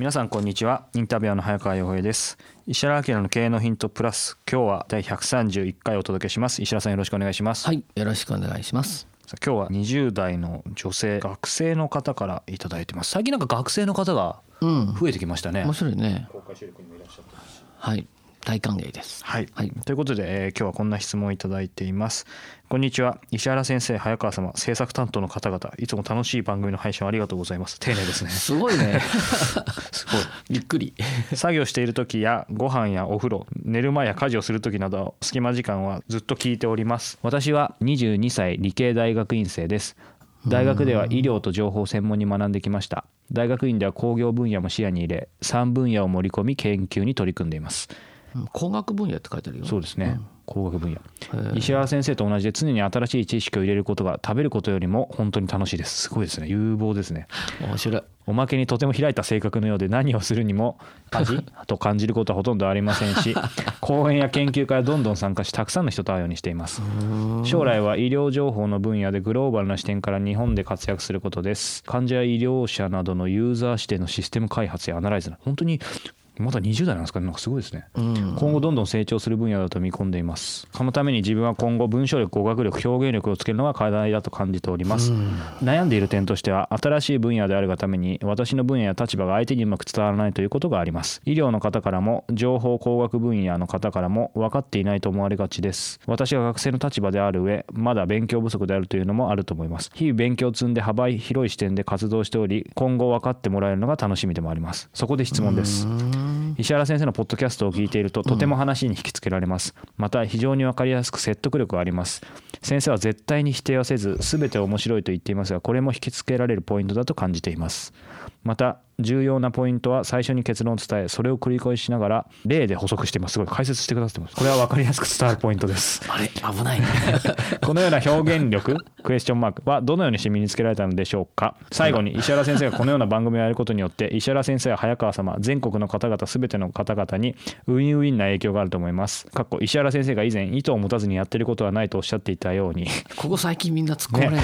皆さんこんにちは。インタビュアーの早川洋平です。石原明の経営のヒントプラス今日は第131回お届けします。石原さんよろしくお願いします。はいよろしくお願いします。今日は20代の女性学生の方からいただいてます。最近なんか学生の方がうん。増えてきましたね、面白いね公開収録にもいらっしゃってますはい大歓迎です。はい、はい。ということで、えー今日はこんな質問をいただいています。こんにちは。石原先生早川様制作担当の方々いつも楽しい番組の配信をありがとうございます。丁寧ですね。すごいね。すごい。びっくり。作業している時やご飯やお風呂寝る前や家事をする時など隙間時間はずっと聞いております。私は22歳理系大学院生です。大学では医療と情報を専門に学んできました。大学院では工業分野も視野に入れ3分野を盛り込み研究に取り組んでいます。うん工学分野って書いてあるよ。そうですね、工学分野。石原先生と同じで常に新しい知識を入れることが食べることよりも本当に楽しいです。すごいですね。有望ですね。面白い。おまけにとても開いた性格のようで何をするにも味？と感じることはほとんどありませんし 講演や研究会はどんどん参加したくさんの人と会うようにしています。将来は医療情報の分野でグローバルな視点から日本で活躍することです。患者や医療者などのユーザー指定のシステム開発やアナライズな本当にまだ20代なんですかね。なんかすごいですね。うん。今後どんどん成長する分野だと見込んでいます。そのために自分は今後文章力語学力表現力をつけるのが課題だと感じております。悩んでいる点としては新しい分野であるがために私の分野や立場が相手にうまく伝わらないということがあります。医療の方からも情報工学分野の方からも分かっていないと思われがちです。私が学生の立場である上まだ勉強不足であるというのもあると思います。日々勉強を積んで幅広い視点で活動しており今後分かってもらえるのが楽しみでもあります。そこで質問です石原先生のポッドキャストを聞いているととても話に引きつけられます。また非常に分かりやすく説得力があります。先生は絶対に否定はせず全て面白いと言っていますがこれも引きつけられるポイントだと感じています。また重要なポイントは最初に結論を伝えそれを繰り返しながら例で補足しています。すごい解説してくださってます。これは分かりやすく伝わるポイントです。あれ？危ない。ね このような表現力 クエスチョンマークはどのようにして身につけられたのでしょうか。最後に石原先生がこのような番組をやることによって石原先生や早川様全国の方々全ての方々にウィンウィンな影響があると思います。かっこ石原先生が以前意図を持たずにやってることはないとおっしゃっていたように。ここ最近みんな突っ込まれるね。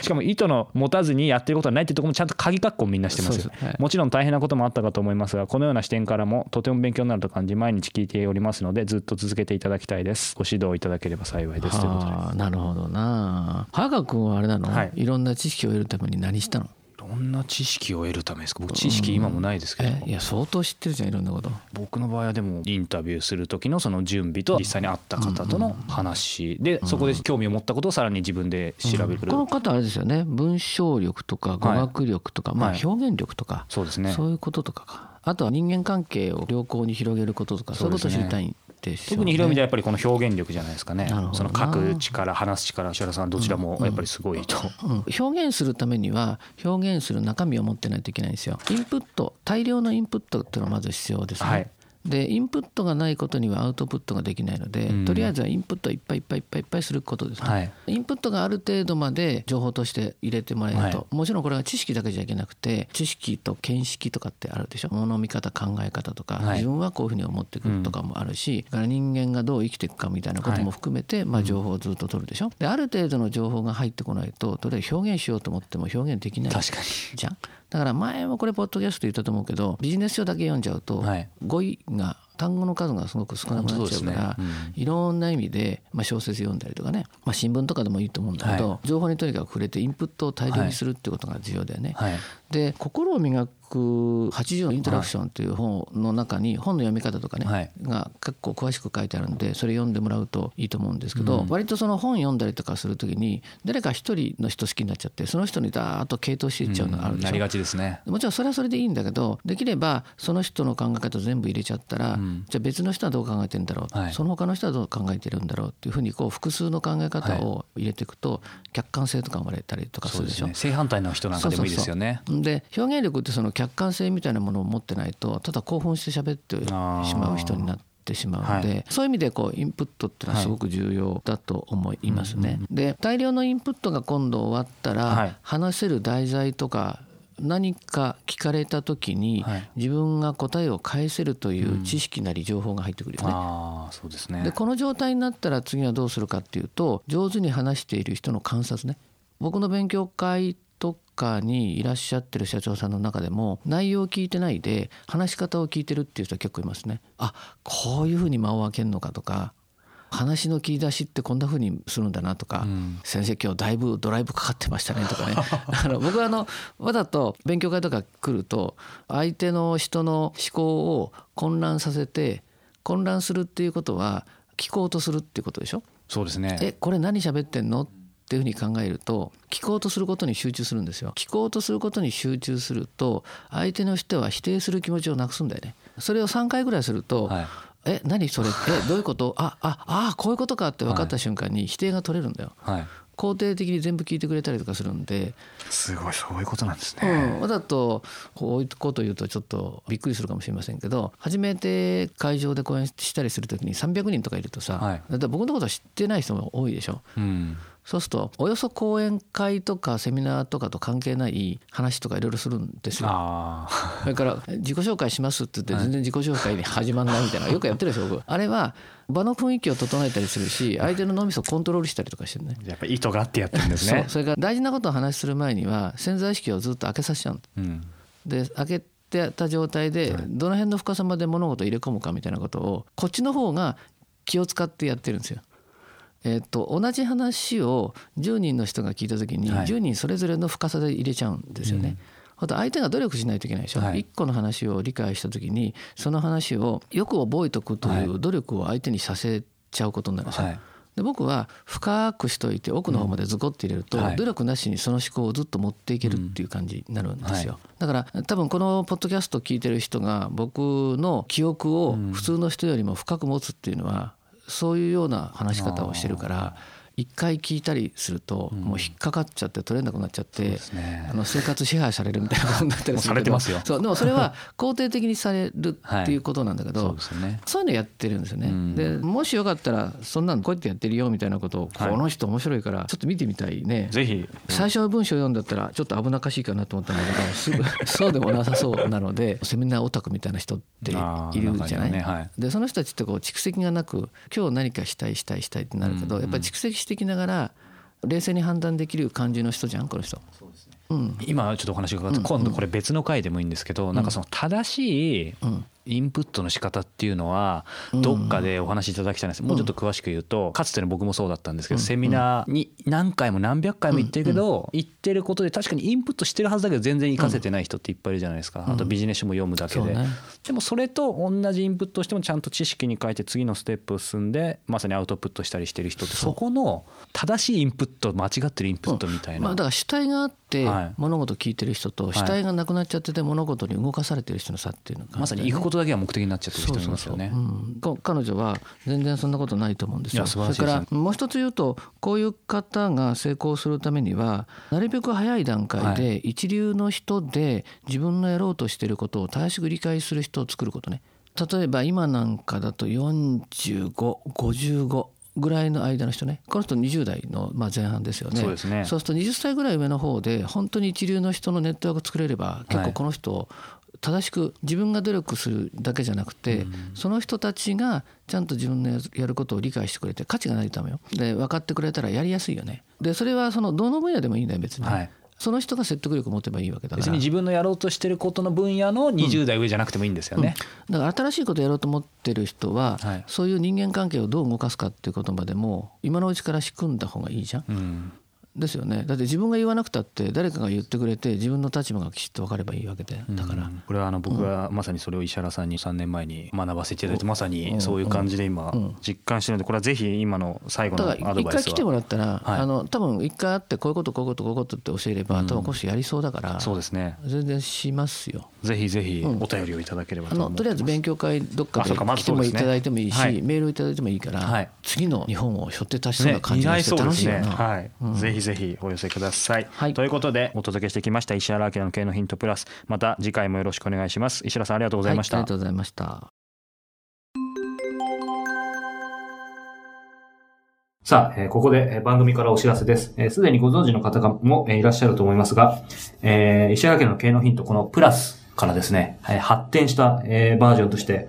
しかも意図の持たずにやってることはないってところもちゃんと鍵括弧をみんなしてますよちろん大変なこともあったかと思いますがこのような視点からもとても勉強になると感じ毎日聞いておりますのでずっと続けていただきたいです。ご指導いただければ幸いですということで。ああなるほどな。早川君はあれなの、はい。い、ろんな知識を得るために何したの？どんな知識を得るためですか？僕知識今もないですけど、えいや相当知ってるじゃんいろんなこと。僕の場合はでもインタビューする時のその準備と実際に会った方との話でそこで興味を持ったことをさらに自分で調べる、この方あれですよね文章力とか語学力とか、まあはい。表現力とか、そうですね。そういうこととかか。あとは人間関係を良好に広げることとかそういうことを知りたいね。特に広い意味ではやっぱりこの表現力じゃないですかね。その書く力話す力石原さん。どちらもやっぱりすごいと、うん。表現するためには表現する中身を持ってないといけないんですよ。インプット大量のインプットっていうのがまず必要ですね、はいでインプットがないことにはアウトプットができないので、うん。とりあえずはインプットをいっぱいいっぱいいっぱいいっぱいすることですね、はい。インプットがある程度まで情報として入れてもらえると、はもちろんこれは知識だけじゃいけなくて知識と見識とかってあるでしょ？物の見方考え方とか、はい。自分はこういうふうに思ってくるとかもあるし、だから人間がどう生きていくかみたいなことも含めて、まあ、情報をずっと取るでしょ？である程度の情報が入ってこないととりあえず表現しようと思っても表現できないじゃん？だから前もこれポッドキャストで言ったと思うけどビジネス書だけ読んじゃうと、はい。語彙が単語の数がすごく少なくなっちゃうからいろんな意味で、まあ、小説読んだりとかね、まあ、新聞とかでもいいと思うんだけど、は情報にとにかく触れてインプットを大量にするってことが重要だよね。はい。で心を磨く180のインタラクションという本の中に本の読み方とかね、はい。が結構詳しく書いてあるんでそれ読んでもらうといいと思うんですけど、割とその本読んだりとかする時に誰か一人の人好きになっちゃってその人にダーッと傾倒していっちゃうのがあるでしょ。なりがちですね。もちろんそれはそれでいいんだけどできればその人の考え方全部入れちゃったら、じゃあ別の人はどう考えてるんだろう、はい。その他の人はどう考えてるんだろうっていうふうにこう複数の考え方を入れていくと客観性とか生まれたりとかするでしょ。そうですね。正反対の人なんかでもいいですよね。そうそうそう。で表現力ってその客観性みたいなものを持ってないとただ興奮して喋ってしまう人になってしまうので、はそういう意味でこうインプットっていうのはすごく重要だと思いますね。で大量のインプットが今度終わったら、はい。話せる題材とか何か聞かれた時にはい。自分が答えを返せるという知識なり情報が入ってくるよね。ああそうですね。でこの状態になったら次はどうするかっていうと上手に話している人の観察ね。僕の勉強会とかにいらっしゃってる社長さんの中でも内容を聞いてないで話し方を聞いてるっていう人は結構いますね。あこういうふうに間を空けるのかとか話の切り出しってこんなふうにするんだなとか、うん。先生今日だいぶドライブかかってましたねとかね。あの僕はあのわざと勉強会とか来ると相手の人の思考を混乱させて混乱するっていうことは聞こうとするっていうことでしょ？そうですね。えこれ何喋ってんの？っていうふうに考えると聞こうとすることに集中するんですよ。聞こうとすることに集中すると相手の人は否定する気持ちをなくすんだよね。それを3回ぐらいすると、はい。え何それ？えどういうこと？あああこういうことかって分かった瞬間に否定が取れるんだよ、はい。肯定的に全部聞いてくれたりとかするんで、すごいそういうことなんですうねん、わざとこういうこと言うとちょっとびっくりするかもしれませんけど初めて会場で講演したりする時に300人とかいるとさ、はい。だ僕のこと知ってない人も多いでしょ。うんそうするとおよそ講演会とかセミナーとかと関係ない話とかいろいろするんですよ。それから 自己紹介しますって言って全然自己紹介に始まんないみたいなよくやってるでしょ僕。あれは場の雰囲気を整えたりするし相手の脳みそをコントロールしたりとかしてるね。やっぱ意図があってやってるんですね。そう。それから大事なことを話する前には潜在意識をずっと開けさせちゃうの。うん。で開けてた状態でどの辺の深さまで物事を入れ込むかみたいなことをこっちの方が気を使ってやってるんですよ。えっと同じ話を10人の人が聞いた時にはい。10人それぞれの深さで入れちゃうんですよね。あと相手が努力しないといけないでしょ、はい。一個の話を理解した時にその話をよく覚えておくという努力を相手にさせちゃうことになるんですよ。はい。で僕は深くしといて奥の方までズコって入れると、はい。努力なしにその思考をずっと持っていけるっていう感じになるんですよ、だから多分このポッドキャスト聞いてる人が僕の記憶を普通の人よりも深く持つっていうのはそういうような話し方をしてるから一回聞いたりするともう引っかかっちゃって取れなくなっちゃって、あの生活支配されるみたいなことになったりするけどされてますよ。そうでもそれは肯定的にされるっていうことなんだけど、そういうのやってるんですよね。うん。でもしよかったらそんなのこうやってやってるよみたいなことを、はい。この人面白いからちょっと見てみたいね。ぜひ。最初の文章を読んだったらちょっと危なっかしいかなと思ったんだけど すぐそうでもなさそうなのでセミナーオタクみたいな人っているじゃない？でその人たちってこう蓄積がなく今日何かしたいしたいしたいってなるけど、やっぱり蓄積してきながら冷静に判断できる感じの人じゃんこの人。うん今ちょっとお話伺って今度これ別の回でもいいんですけどなんかその正しいうん。インプットの仕方っていうのはどっかでお話しいただきたいんです。もうちょっと詳しく言うとかつての僕もそうだったんですけどセミナーに何回も何百回も行ってるけど行ってることで確かにインプットしてるはずだけど全然活かせてない人っていっぱいいるじゃないですか。あとビジネス書も読むだけで。でもそれと同じインプットをしてもちゃんと知識に変えて次のステップを進んでまさにアウトプットしたりしてる人ってそこの正しいインプット間違ってるインプットみたいな。まあ、だから主体があってはい。物事を聞いてる人と主体がなくなっちゃってて物事に動かされてる人の差っていうのがまさに行くことだけが目的になっちゃってる人もいますよね。そう。そうそう。うん。こ彼女は全然そんなことないと思うんですよ。それからもう一つ言うとこういう方が成功するためにはなるべく早い段階で一流の人で自分のやろうとしていることを正しく理解する人を作ることね。例えば今なんかだと4555ぐらいの間の人ね。この人20代のまあ前半ですよね。そうですね。そうすると20歳ぐらい上の方で本当に一流の人のネットワーク作れれば結構この人正しく自分が努力するだけじゃなくて、その人たちがちゃんと自分のややることを理解してくれて価値がないためよ。で分かってくれたらやりやすいよね。でそれはそのどの分野でもいいんだよ別に、はいその人が説得力を持てばいいわけだから。別に自分のやろうとしてることの分野の20代上じゃなくてもいいんですよね。だから新しいことやろうと思ってる人は、はい。そういう人間関係をどう動かすかっていうことまでも今のうちから仕組んだ方がいいじゃん。うんですよね。だって自分が言わなくたって誰かが言ってくれて自分の立場がきちっと分かればいいわけでだから、これはあの僕はまさにそれを石原さんに3年前に学ばせていただいてまさにそういう感じで今実感してるのでこれはぜひ今の最後のアドバイスは。一回来てもらったら、はい。あの多分一回会ってこういうことこういうことこういうことって教えれば多分この人やりそうだから、そうですね。全然しますよ。ぜひぜひお便りをいただければあと思ってのとりあえず勉強会どっかで来てもいただいてもいいし、はい。メールいただいてもいいから、はい。次の日本を背負って立ちそうねな感じがして楽しいよな。ね。はい、うん。ぜひぜひお寄せください、はい。ということでお届けしてきました石原明の経のヒントプラス。また次回もよろしくお願いします。石原さんありがとうございました、はいありがとうございました。さあ、えーここでえー番組からお知らせです。えーすでにご存知の方がもえーいらっしゃると思いますが、えー石原家の経のヒント、このプラスからですね、えー発展した、えーバージョンとして、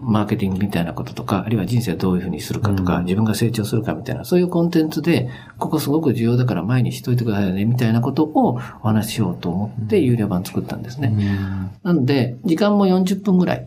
マーケティングみたいなこととか、あるいは人生をどういうふうにするかとか、うん。自分が成長するかみたいな、そういうコンテンツで、ここすごく重要だから前にしといてくださいよね、みたいなことをお話ししようと思って有料版作ったんですね。なので、時間も40分ぐらい、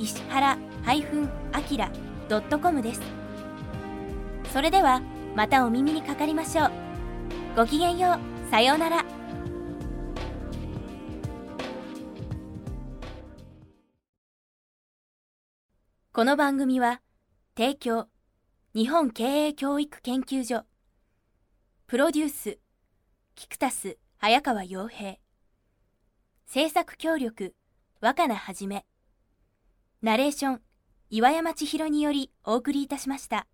石原 -akira.com です。それではまたお耳にかかりましょう。ごきげんよう。さようなら。この番組は提供日本経営教育研究所プロデュースキクタス早川洋平制作協力若菜はじめナレーション岩山千尋によりお送りいたしました。